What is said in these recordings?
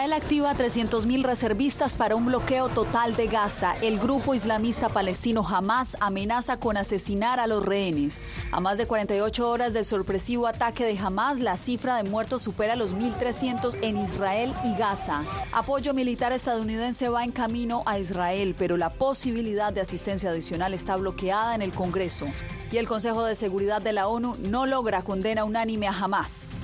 Israel activa 300.000 reservistas para un bloqueo total de Gaza. El grupo islamista palestino Hamas amenaza con asesinar a los rehenes. A más de 48 horas del sorpresivo ataque de Hamas, la cifra de muertos supera los 1.300 en Israel y Gaza. Apoyo militar estadounidense va en camino a Israel, pero la posibilidad de asistencia adicional está bloqueada en el Congreso. Y el Consejo de Seguridad de la ONU no logra condena unánime a Hamas.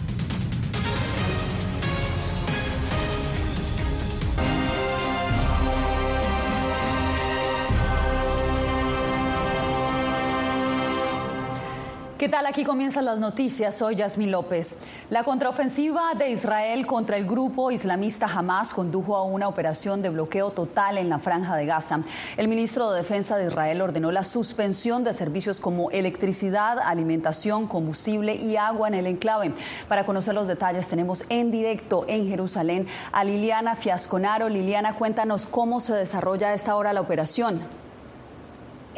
¿Qué tal? Aquí comienzan las noticias. Soy Yasmín López. La contraofensiva de Israel contra el grupo islamista Hamas condujo a una operación de bloqueo total en la franja de Gaza. El ministro de Defensa de Israel ordenó la suspensión de servicios como electricidad, alimentación, combustible y agua en el enclave. Para conocer los detalles tenemos en directo en Jerusalén a Liliana Fiasconaro. Liliana, cuéntanos cómo se desarrolla a esta hora la operación.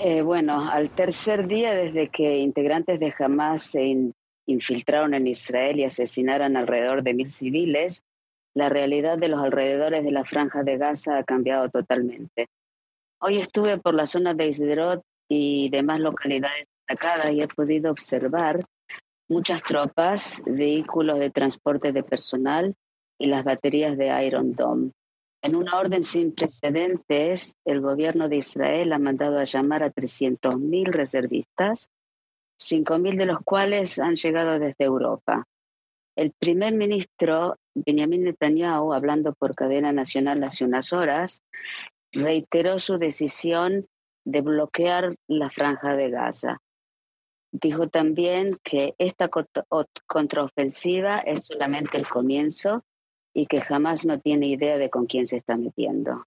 Eh, bueno, al tercer día desde que integrantes de Hamas se infiltraron en Israel y asesinaron alrededor de mil civiles, la realidad de los alrededores de la franja de Gaza ha cambiado totalmente. Hoy estuve por la zona de Isderot y demás localidades atacadas y he podido observar muchas tropas, vehículos de transporte de personal y las baterías de Iron Dome. En una orden sin precedentes, el gobierno de Israel ha mandado a llamar a 300.000 reservistas, 5.000 de los cuales han llegado desde Europa. El primer ministro Benjamin Netanyahu, hablando por cadena nacional hace unas horas, reiteró su decisión de bloquear la franja de Gaza. Dijo también que esta contraofensiva es solamente el comienzo y que jamás no tiene idea de con quién se está metiendo.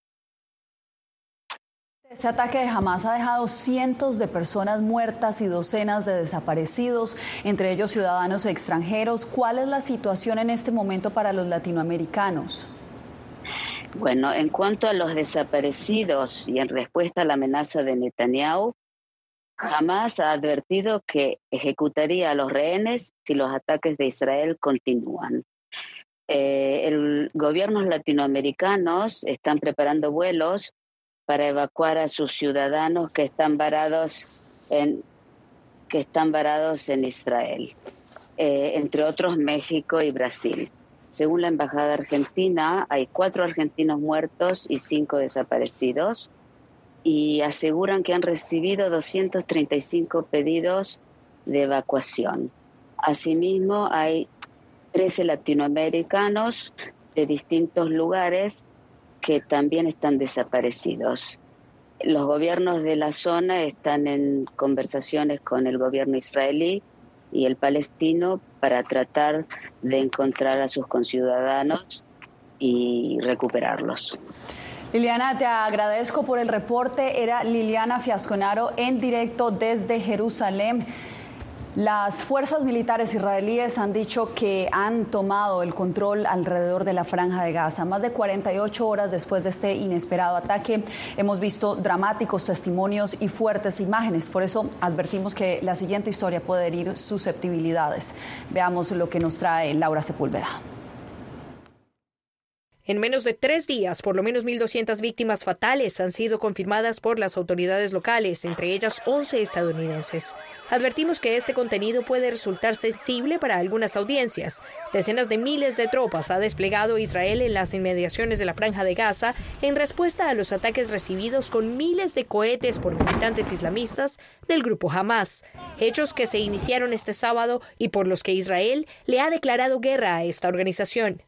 Ese ataque de Hamas ha dejado cientos de personas muertas y docenas de desaparecidos, entre ellos ciudadanos extranjeros. ¿Cuál es la situación en este momento para los latinoamericanos? Bueno, en cuanto a los desaparecidos y en respuesta a la amenaza de Netanyahu, Hamas ha advertido que ejecutaría a los rehenes si los ataques de Israel continúan. Eh, el gobiernos latinoamericanos están preparando vuelos para evacuar a sus ciudadanos que están varados en que están varados en Israel, eh, entre otros México y Brasil. Según la embajada argentina, hay cuatro argentinos muertos y cinco desaparecidos y aseguran que han recibido 235 pedidos de evacuación. Asimismo, hay 13 latinoamericanos de distintos lugares que también están desaparecidos. Los gobiernos de la zona están en conversaciones con el gobierno israelí y el palestino para tratar de encontrar a sus conciudadanos y recuperarlos. Liliana, te agradezco por el reporte. Era Liliana Fiasconaro en directo desde Jerusalén. Las fuerzas militares israelíes han dicho que han tomado el control alrededor de la franja de Gaza. Más de 48 horas después de este inesperado ataque, hemos visto dramáticos testimonios y fuertes imágenes. Por eso advertimos que la siguiente historia puede herir susceptibilidades. Veamos lo que nos trae Laura Sepúlveda. En menos de tres días, por lo menos 1.200 víctimas fatales han sido confirmadas por las autoridades locales, entre ellas 11 estadounidenses. Advertimos que este contenido puede resultar sensible para algunas audiencias. Decenas de miles de tropas ha desplegado Israel en las inmediaciones de la franja de Gaza en respuesta a los ataques recibidos con miles de cohetes por militantes islamistas del grupo Hamas, hechos que se iniciaron este sábado y por los que Israel le ha declarado guerra a esta organización.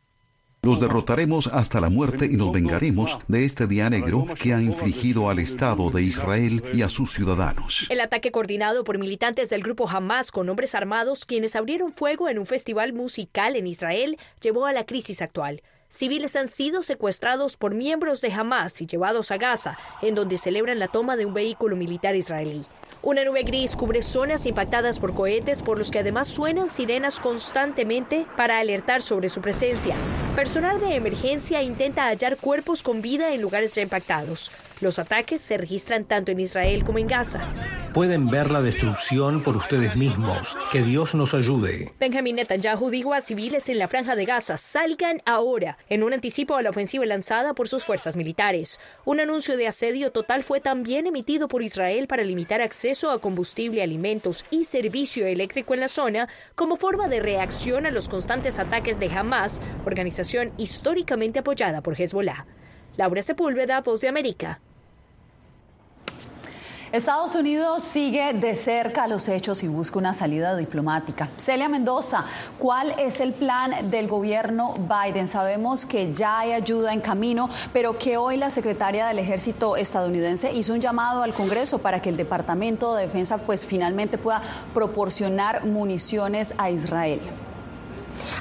Los derrotaremos hasta la muerte y nos vengaremos de este día negro que ha infligido al Estado de Israel y a sus ciudadanos. El ataque coordinado por militantes del grupo Hamas con hombres armados, quienes abrieron fuego en un festival musical en Israel, llevó a la crisis actual. Civiles han sido secuestrados por miembros de Hamas y llevados a Gaza, en donde celebran la toma de un vehículo militar israelí. Una nube gris cubre zonas impactadas por cohetes por los que además suenan sirenas constantemente para alertar sobre su presencia. Personal de emergencia intenta hallar cuerpos con vida en lugares ya impactados. Los ataques se registran tanto en Israel como en Gaza. Pueden ver la destrucción por ustedes mismos. Que Dios nos ayude. Benjamin Netanyahu dijo a civiles en la franja de Gaza, salgan ahora, en un anticipo a la ofensiva lanzada por sus fuerzas militares. Un anuncio de asedio total fue también emitido por Israel para limitar acceso a combustible, alimentos y servicio eléctrico en la zona como forma de reacción a los constantes ataques de Hamas, organización históricamente apoyada por Hezbollah. Laura Sepúlveda, Voz de América, Estados Unidos sigue de cerca los hechos y busca una salida diplomática. Celia Mendoza, ¿cuál es el plan del gobierno Biden? Sabemos que ya hay ayuda en camino, pero que hoy la secretaria del Ejército estadounidense hizo un llamado al Congreso para que el Departamento de Defensa pues finalmente pueda proporcionar municiones a Israel.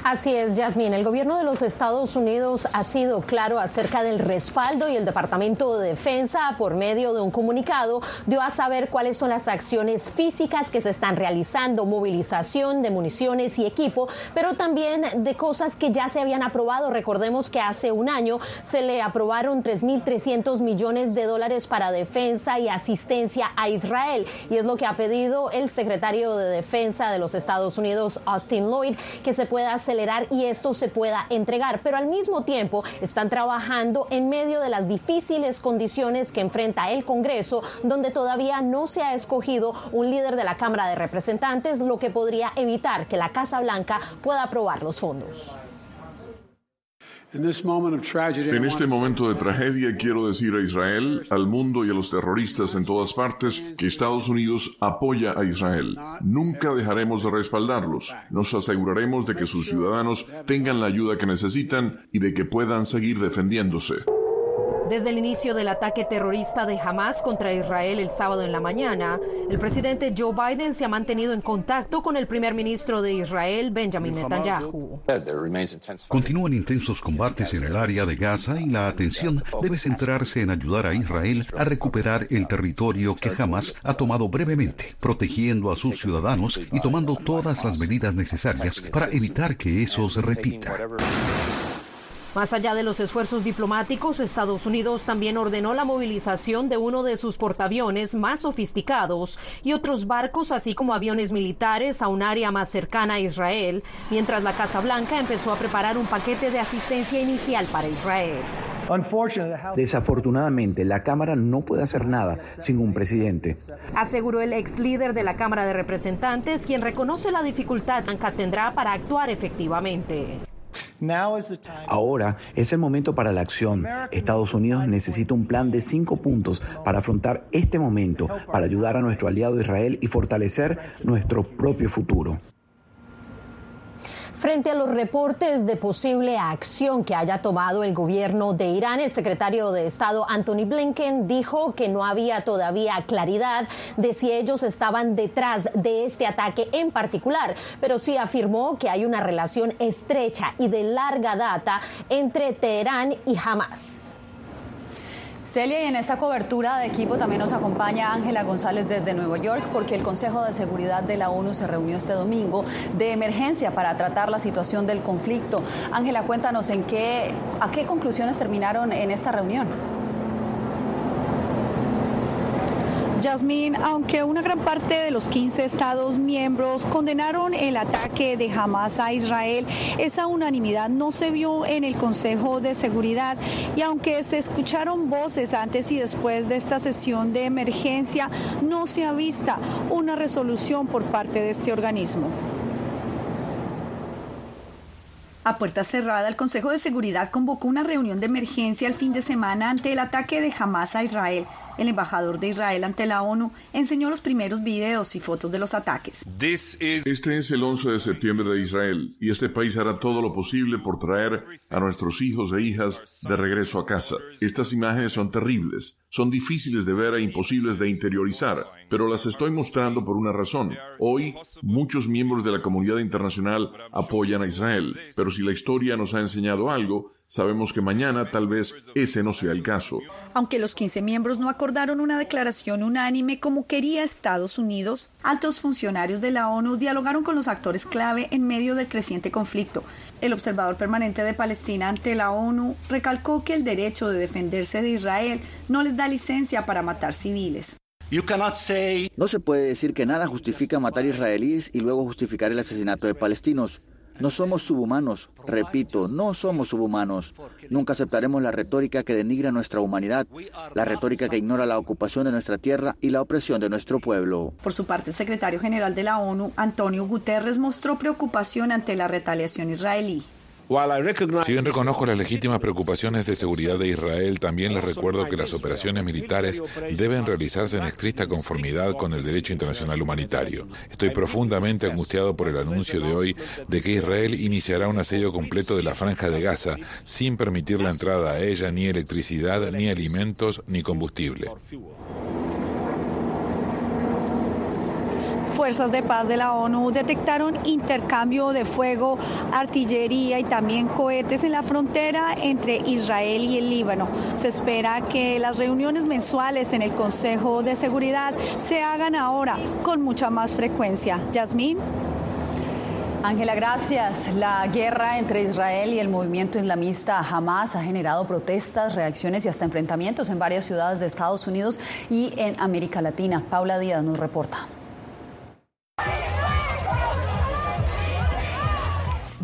Así es, Yasmin. El gobierno de los Estados Unidos ha sido claro acerca del respaldo y el Departamento de Defensa, por medio de un comunicado, dio a saber cuáles son las acciones físicas que se están realizando, movilización de municiones y equipo, pero también de cosas que ya se habían aprobado. Recordemos que hace un año se le aprobaron 3.300 millones de dólares para defensa y asistencia a Israel. Y es lo que ha pedido el secretario de Defensa de los Estados Unidos, Austin Lloyd, que se pueda acelerar y esto se pueda entregar, pero al mismo tiempo están trabajando en medio de las difíciles condiciones que enfrenta el Congreso, donde todavía no se ha escogido un líder de la Cámara de Representantes, lo que podría evitar que la Casa Blanca pueda aprobar los fondos. En este momento de tragedia quiero decir a Israel, al mundo y a los terroristas en todas partes que Estados Unidos apoya a Israel. Nunca dejaremos de respaldarlos. Nos aseguraremos de que sus ciudadanos tengan la ayuda que necesitan y de que puedan seguir defendiéndose. Desde el inicio del ataque terrorista de Hamas contra Israel el sábado en la mañana, el presidente Joe Biden se ha mantenido en contacto con el primer ministro de Israel, Benjamin Netanyahu. Continúan intensos combates en el área de Gaza y la atención debe centrarse en ayudar a Israel a recuperar el territorio que Hamas ha tomado brevemente, protegiendo a sus ciudadanos y tomando todas las medidas necesarias para evitar que eso se repita. Más allá de los esfuerzos diplomáticos, Estados Unidos también ordenó la movilización de uno de sus portaaviones más sofisticados y otros barcos, así como aviones militares, a un área más cercana a Israel, mientras la Casa Blanca empezó a preparar un paquete de asistencia inicial para Israel. Desafortunadamente, la Cámara no puede hacer nada sin un presidente. Aseguró el ex líder de la Cámara de Representantes, quien reconoce la dificultad que tendrá para actuar efectivamente. Ahora es el momento para la acción. Estados Unidos necesita un plan de cinco puntos para afrontar este momento, para ayudar a nuestro aliado Israel y fortalecer nuestro propio futuro. Frente a los reportes de posible acción que haya tomado el gobierno de Irán, el secretario de Estado Anthony Blinken dijo que no había todavía claridad de si ellos estaban detrás de este ataque en particular, pero sí afirmó que hay una relación estrecha y de larga data entre Teherán y Hamas. Celia, y en esta cobertura de equipo también nos acompaña Ángela González desde Nueva York, porque el Consejo de Seguridad de la ONU se reunió este domingo de emergencia para tratar la situación del conflicto. Ángela, cuéntanos en qué, a qué conclusiones terminaron en esta reunión. Yasmín, aunque una gran parte de los 15 estados miembros condenaron el ataque de Hamas a Israel, esa unanimidad no se vio en el Consejo de Seguridad y aunque se escucharon voces antes y después de esta sesión de emergencia, no se ha vista una resolución por parte de este organismo. A puerta cerrada, el Consejo de Seguridad convocó una reunión de emergencia el fin de semana ante el ataque de Hamas a Israel. El embajador de Israel ante la ONU enseñó los primeros videos y fotos de los ataques. Este es el 11 de septiembre de Israel y este país hará todo lo posible por traer a nuestros hijos e hijas de regreso a casa. Estas imágenes son terribles, son difíciles de ver e imposibles de interiorizar, pero las estoy mostrando por una razón. Hoy muchos miembros de la comunidad internacional apoyan a Israel, pero si la historia nos ha enseñado algo, Sabemos que mañana tal vez ese no sea el caso. Aunque los 15 miembros no acordaron una declaración unánime como quería Estados Unidos, altos funcionarios de la ONU dialogaron con los actores clave en medio del creciente conflicto. El observador permanente de Palestina ante la ONU recalcó que el derecho de defenderse de Israel no les da licencia para matar civiles. No se puede decir que nada justifica matar israelíes y luego justificar el asesinato de palestinos. No somos subhumanos, repito, no somos subhumanos. Nunca aceptaremos la retórica que denigra nuestra humanidad, la retórica que ignora la ocupación de nuestra tierra y la opresión de nuestro pueblo. Por su parte, el secretario general de la ONU, Antonio Guterres, mostró preocupación ante la retaliación israelí. Si bien reconozco las legítimas preocupaciones de seguridad de Israel, también les recuerdo que las operaciones militares deben realizarse en estricta conformidad con el derecho internacional humanitario. Estoy profundamente angustiado por el anuncio de hoy de que Israel iniciará un asedio completo de la franja de Gaza sin permitir la entrada a ella ni electricidad, ni alimentos, ni combustible. Fuerzas de paz de la ONU detectaron intercambio de fuego, artillería y también cohetes en la frontera entre Israel y el Líbano. Se espera que las reuniones mensuales en el Consejo de Seguridad se hagan ahora con mucha más frecuencia. Yasmín. Ángela, gracias. La guerra entre Israel y el movimiento islamista Hamas ha generado protestas, reacciones y hasta enfrentamientos en varias ciudades de Estados Unidos y en América Latina. Paula Díaz nos reporta.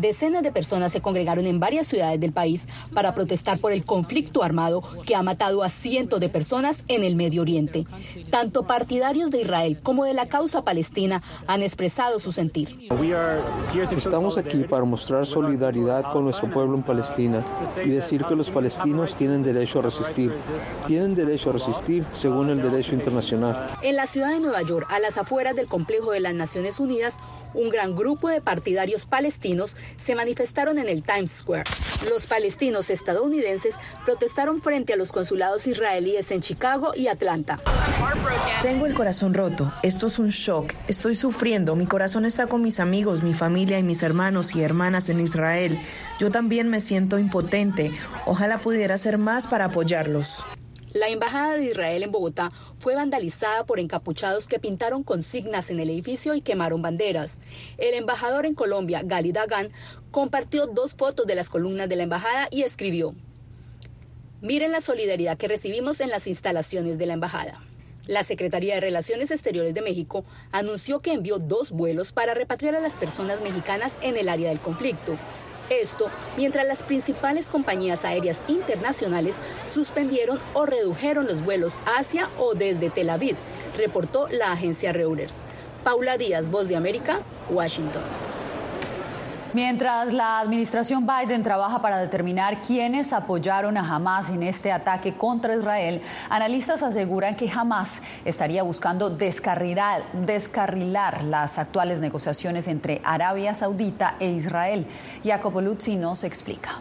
Decenas de personas se congregaron en varias ciudades del país para protestar por el conflicto armado que ha matado a cientos de personas en el Medio Oriente. Tanto partidarios de Israel como de la causa palestina han expresado su sentir. Estamos aquí para mostrar solidaridad con nuestro pueblo en Palestina y decir que los palestinos tienen derecho a resistir. Tienen derecho a resistir según el derecho internacional. En la ciudad de Nueva York, a las afueras del complejo de las Naciones Unidas, un gran grupo de partidarios palestinos se manifestaron en el Times Square. Los palestinos estadounidenses protestaron frente a los consulados israelíes en Chicago y Atlanta. Tengo el corazón roto. Esto es un shock. Estoy sufriendo. Mi corazón está con mis amigos, mi familia y mis hermanos y hermanas en Israel. Yo también me siento impotente. Ojalá pudiera hacer más para apoyarlos. La embajada de Israel en Bogotá fue vandalizada por encapuchados que pintaron consignas en el edificio y quemaron banderas. El embajador en Colombia, Gali Dagan, compartió dos fotos de las columnas de la embajada y escribió: Miren la solidaridad que recibimos en las instalaciones de la embajada. La Secretaría de Relaciones Exteriores de México anunció que envió dos vuelos para repatriar a las personas mexicanas en el área del conflicto. Esto mientras las principales compañías aéreas internacionales suspendieron o redujeron los vuelos hacia o desde Tel Aviv, reportó la agencia Reuters. Paula Díaz, Voz de América, Washington. Mientras la administración Biden trabaja para determinar quiénes apoyaron a Hamas en este ataque contra Israel, analistas aseguran que Hamas estaría buscando descarrilar, las actuales negociaciones entre Arabia Saudita e Israel. Jacopo Luzzi nos explica.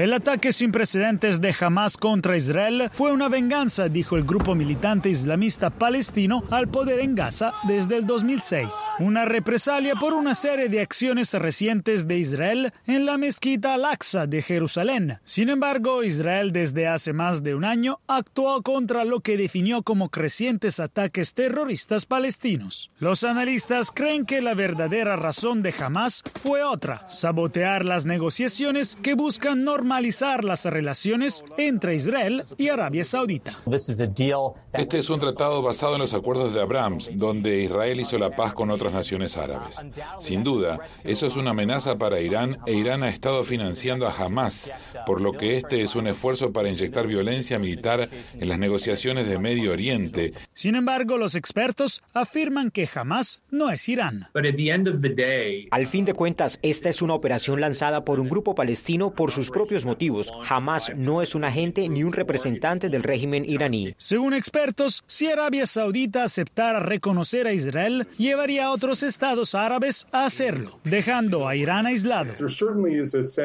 El ataque sin precedentes de Hamas contra Israel fue una venganza, dijo el grupo militante islamista palestino al poder en Gaza desde el 2006. Una represalia por una serie de acciones recientes de Israel en la mezquita Al-Aqsa de Jerusalén. Sin embargo, Israel desde hace más de un año actuó contra lo que definió como crecientes ataques terroristas palestinos. Los analistas creen que la verdadera razón de Hamas fue otra, sabotear las negociaciones que buscan normalizar normalizar las relaciones entre Israel y Arabia Saudita. Este es un tratado basado en los acuerdos de Abrahams, donde Israel hizo la paz con otras naciones árabes. Sin duda, eso es una amenaza para Irán e Irán ha estado financiando a Hamas, por lo que este es un esfuerzo para inyectar violencia militar en las negociaciones de Medio Oriente. Sin embargo, los expertos afirman que Hamas no es Irán. Al fin de cuentas, esta es una operación lanzada por un grupo palestino por sus propios propios motivos. Jamás no es un agente ni un representante del régimen iraní. Según expertos, si Arabia Saudita aceptara reconocer a Israel, llevaría a otros estados árabes a hacerlo, dejando a Irán aislado.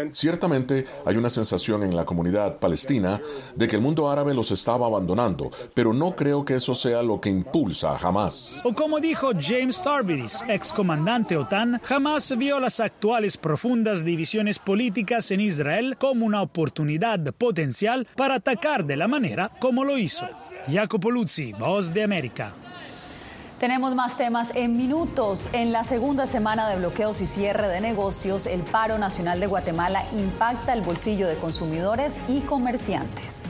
Ciertamente hay una sensación en la comunidad palestina de que el mundo árabe los estaba abandonando, pero no creo que eso sea lo que impulsa a Hamas. O como dijo James Tarvidis, excomandante OTAN, Hamas vio las actuales profundas divisiones políticas en Israel como una oportunidad potencial para atacar de la manera como lo hizo. Jacopo Luzzi, Voz de América. Tenemos más temas en minutos. En la segunda semana de bloqueos y cierre de negocios, el paro nacional de Guatemala impacta el bolsillo de consumidores y comerciantes.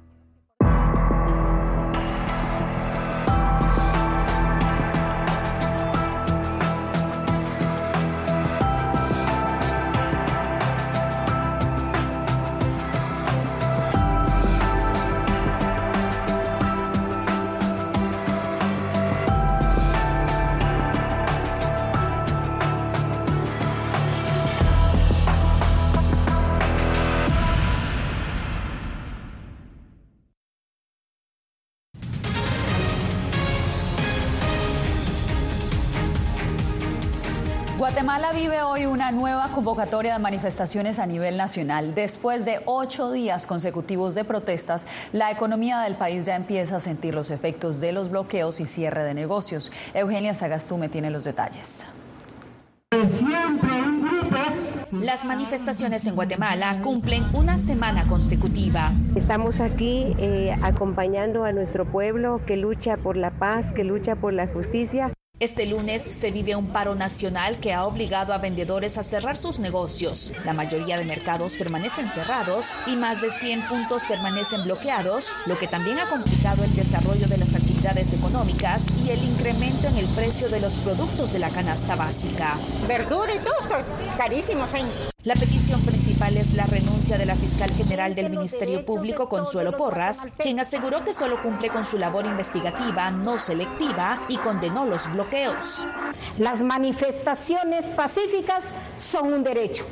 Guatemala vive hoy una nueva convocatoria de manifestaciones a nivel nacional. Después de ocho días consecutivos de protestas, la economía del país ya empieza a sentir los efectos de los bloqueos y cierre de negocios. Eugenia Sagastume tiene los detalles. Las manifestaciones en Guatemala cumplen una semana consecutiva. Estamos aquí eh, acompañando a nuestro pueblo que lucha por la paz, que lucha por la justicia. Este lunes se vive un paro nacional que ha obligado a vendedores a cerrar sus negocios. La mayoría de mercados permanecen cerrados y más de 100 puntos permanecen bloqueados, lo que también ha complicado el desarrollo de las actividades económicas y el incremento en el precio de los productos de la canasta básica. Verdura y todo carísimos. ¿eh? La petición principal es la renuncia de la fiscal general del Ministerio Público, Consuelo Porras, quien aseguró que solo cumple con su labor investigativa, no selectiva, y condenó los bloqueos. Las manifestaciones pacíficas son un derecho.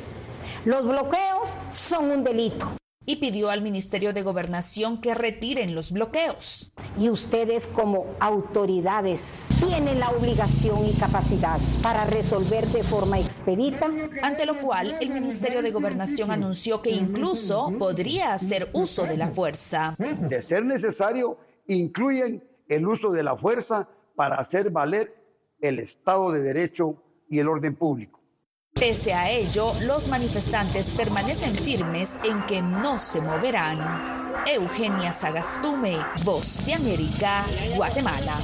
Los bloqueos son un delito y pidió al Ministerio de Gobernación que retiren los bloqueos. Y ustedes como autoridades tienen la obligación y capacidad para resolver de forma expedita. Ante lo cual, el Ministerio de Gobernación anunció que incluso podría hacer uso de la fuerza. De ser necesario, incluyen el uso de la fuerza para hacer valer el Estado de Derecho y el orden público. Pese a ello, los manifestantes permanecen firmes en que no se moverán. Eugenia Sagastume, Voz de América, Guatemala.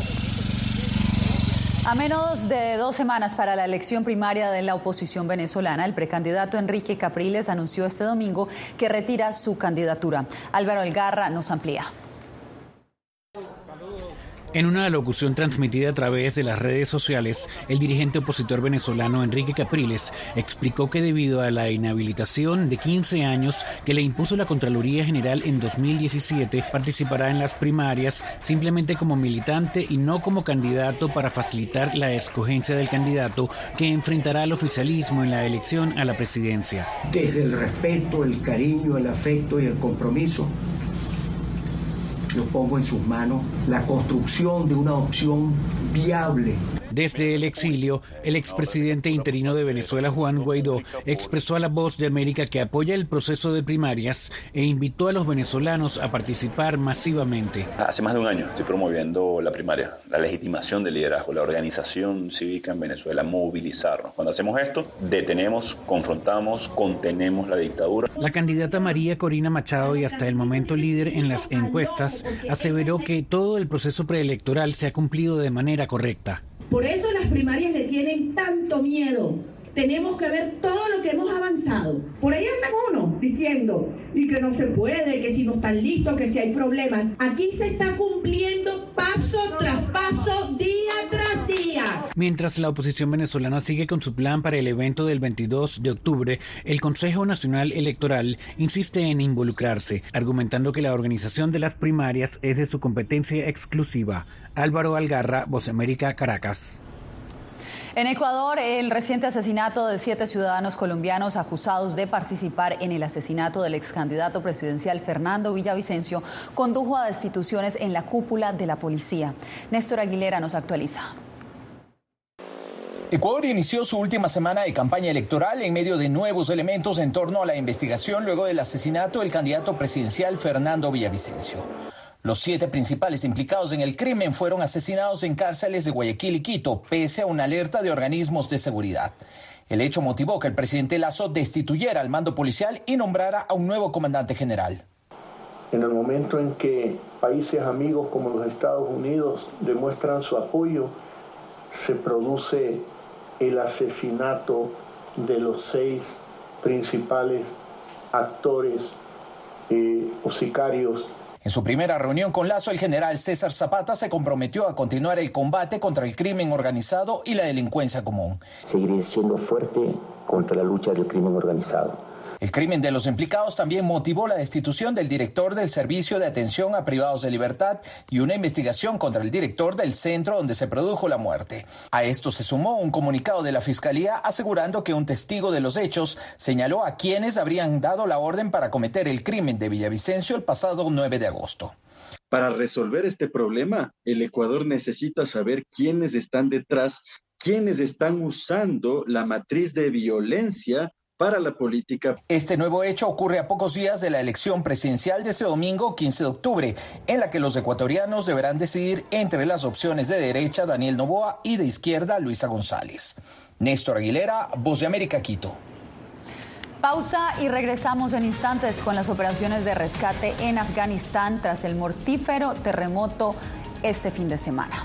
A menos de dos semanas para la elección primaria de la oposición venezolana, el precandidato Enrique Capriles anunció este domingo que retira su candidatura. Álvaro Elgarra nos amplía. En una locución transmitida a través de las redes sociales, el dirigente opositor venezolano Enrique Capriles explicó que debido a la inhabilitación de 15 años que le impuso la Contraloría General en 2017, participará en las primarias simplemente como militante y no como candidato para facilitar la escogencia del candidato que enfrentará al oficialismo en la elección a la presidencia. Desde el respeto, el cariño, el afecto y el compromiso yo pongo en sus manos la construcción de una opción viable. Desde el exilio, el expresidente interino de Venezuela, Juan Guaidó, expresó a la voz de América que apoya el proceso de primarias e invitó a los venezolanos a participar masivamente. Hace más de un año estoy promoviendo la primaria, la legitimación del liderazgo, la organización cívica en Venezuela, movilizarnos. Cuando hacemos esto, detenemos, confrontamos, contenemos la dictadura. La candidata María Corina Machado y hasta el momento líder en las encuestas aseveró que todo el proceso preelectoral se ha cumplido de manera correcta. Por eso las primarias le tienen tanto miedo. Tenemos que ver todo lo que hemos avanzado. Por ahí andan uno diciendo y que no se puede, que si no están listos, que si hay problemas. Aquí se está cumpliendo paso tras paso, día tras día. Mientras la oposición venezolana sigue con su plan para el evento del 22 de octubre, el Consejo Nacional Electoral insiste en involucrarse, argumentando que la organización de las primarias es de su competencia exclusiva. Álvaro Algarra, Voz América, Caracas. En Ecuador, el reciente asesinato de siete ciudadanos colombianos acusados de participar en el asesinato del ex candidato presidencial Fernando Villavicencio condujo a destituciones en la cúpula de la policía. Néstor Aguilera nos actualiza. Ecuador inició su última semana de campaña electoral en medio de nuevos elementos en torno a la investigación luego del asesinato del candidato presidencial Fernando Villavicencio. Los siete principales implicados en el crimen fueron asesinados en cárceles de Guayaquil y Quito, pese a una alerta de organismos de seguridad. El hecho motivó que el presidente Lazo destituyera al mando policial y nombrara a un nuevo comandante general. En el momento en que países amigos como los Estados Unidos demuestran su apoyo, se produce el asesinato de los seis principales actores eh, o sicarios en su primera reunión con Lazo, el general César Zapata se comprometió a continuar el combate contra el crimen organizado y la delincuencia común. Seguiré siendo fuerte contra la lucha del crimen organizado el crimen de los implicados también motivó la destitución del director del Servicio de Atención a Privados de Libertad y una investigación contra el director del centro donde se produjo la muerte. A esto se sumó un comunicado de la Fiscalía asegurando que un testigo de los hechos señaló a quienes habrían dado la orden para cometer el crimen de Villavicencio el pasado 9 de agosto. Para resolver este problema, el Ecuador necesita saber quiénes están detrás, quiénes están usando la matriz de violencia para la política. Este nuevo hecho ocurre a pocos días de la elección presidencial de ese domingo 15 de octubre, en la que los ecuatorianos deberán decidir entre las opciones de derecha Daniel Novoa y de izquierda Luisa González. Néstor Aguilera, Voz de América, Quito. Pausa y regresamos en instantes con las operaciones de rescate en Afganistán tras el mortífero terremoto este fin de semana.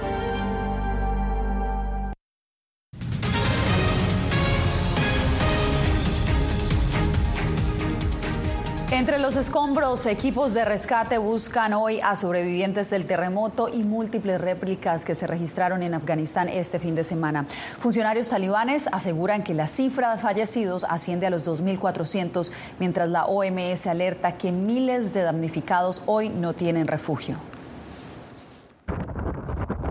Entre los escombros, equipos de rescate buscan hoy a sobrevivientes del terremoto y múltiples réplicas que se registraron en Afganistán este fin de semana. Funcionarios talibanes aseguran que la cifra de fallecidos asciende a los 2.400, mientras la OMS alerta que miles de damnificados hoy no tienen refugio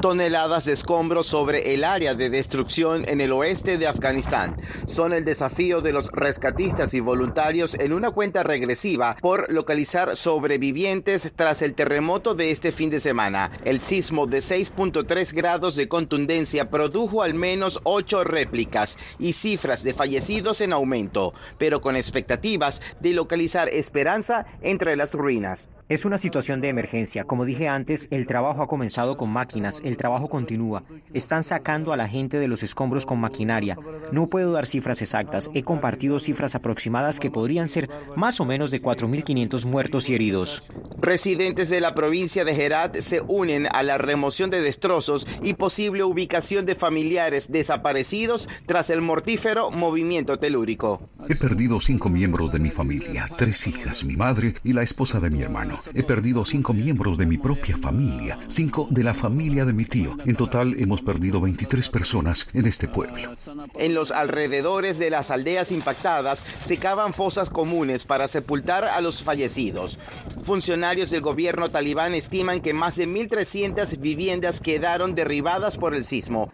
toneladas de escombros sobre el área de destrucción en el oeste de Afganistán. Son el desafío de los rescatistas y voluntarios en una cuenta regresiva por localizar sobrevivientes tras el terremoto de este fin de semana. El sismo de 6.3 grados de contundencia produjo al menos ocho réplicas y cifras de fallecidos en aumento, pero con expectativas de localizar esperanza entre las ruinas. Es una situación de emergencia. Como dije antes, el trabajo ha comenzado con máquinas, el trabajo continúa. Están sacando a la gente de los escombros con maquinaria. No puedo dar cifras exactas. He compartido cifras aproximadas que podrían ser más o menos de 4.500 muertos y heridos. Residentes de la provincia de Herat se unen a la remoción de destrozos y posible ubicación de familiares desaparecidos tras el mortífero movimiento telúrico. He perdido cinco miembros de mi familia, tres hijas, mi madre y la esposa de mi hermano. He perdido cinco miembros de mi propia familia, cinco de la familia de mi tío. En total hemos perdido 23 personas en este pueblo. En los alrededores de las aldeas impactadas se cavan fosas comunes para sepultar a los fallecidos. Funcionarios del gobierno talibán estiman que más de 1.300 viviendas quedaron derribadas por el sismo.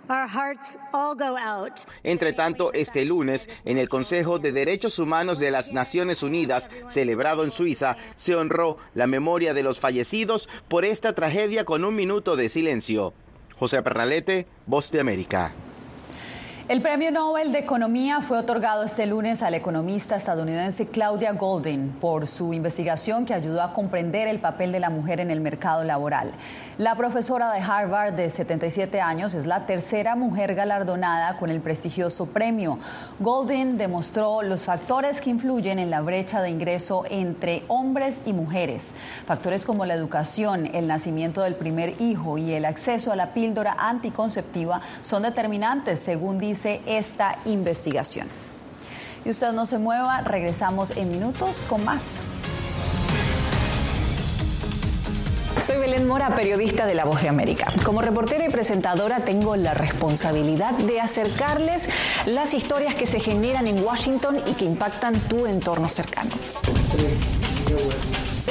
Entre tanto, este lunes, en el Consejo de Derechos Humanos de las Naciones Unidas, celebrado en Suiza, se honró la memoria de los fallecidos por esta tragedia con un minuto de silencio. José Pernalete, Voz de América. El Premio Nobel de Economía fue otorgado este lunes a la economista estadounidense Claudia Goldin por su investigación que ayudó a comprender el papel de la mujer en el mercado laboral. La profesora de Harvard de 77 años es la tercera mujer galardonada con el prestigioso premio. Goldin demostró los factores que influyen en la brecha de ingreso entre hombres y mujeres. Factores como la educación, el nacimiento del primer hijo y el acceso a la píldora anticonceptiva son determinantes, según dice esta investigación. Y usted no se mueva, regresamos en minutos con más. Soy Belén Mora, periodista de La Voz de América. Como reportera y presentadora tengo la responsabilidad de acercarles las historias que se generan en Washington y que impactan tu entorno cercano.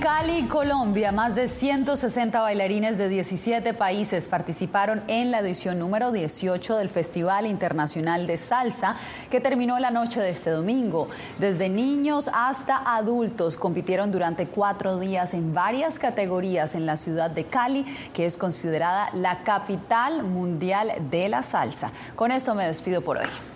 Cali, Colombia, más de 160 bailarines de 17 países participaron en la edición número 18 del Festival Internacional de Salsa, que terminó la noche de este domingo. Desde niños hasta adultos compitieron durante cuatro días en varias categorías en la ciudad de Cali, que es considerada la capital mundial de la salsa. Con esto me despido por hoy.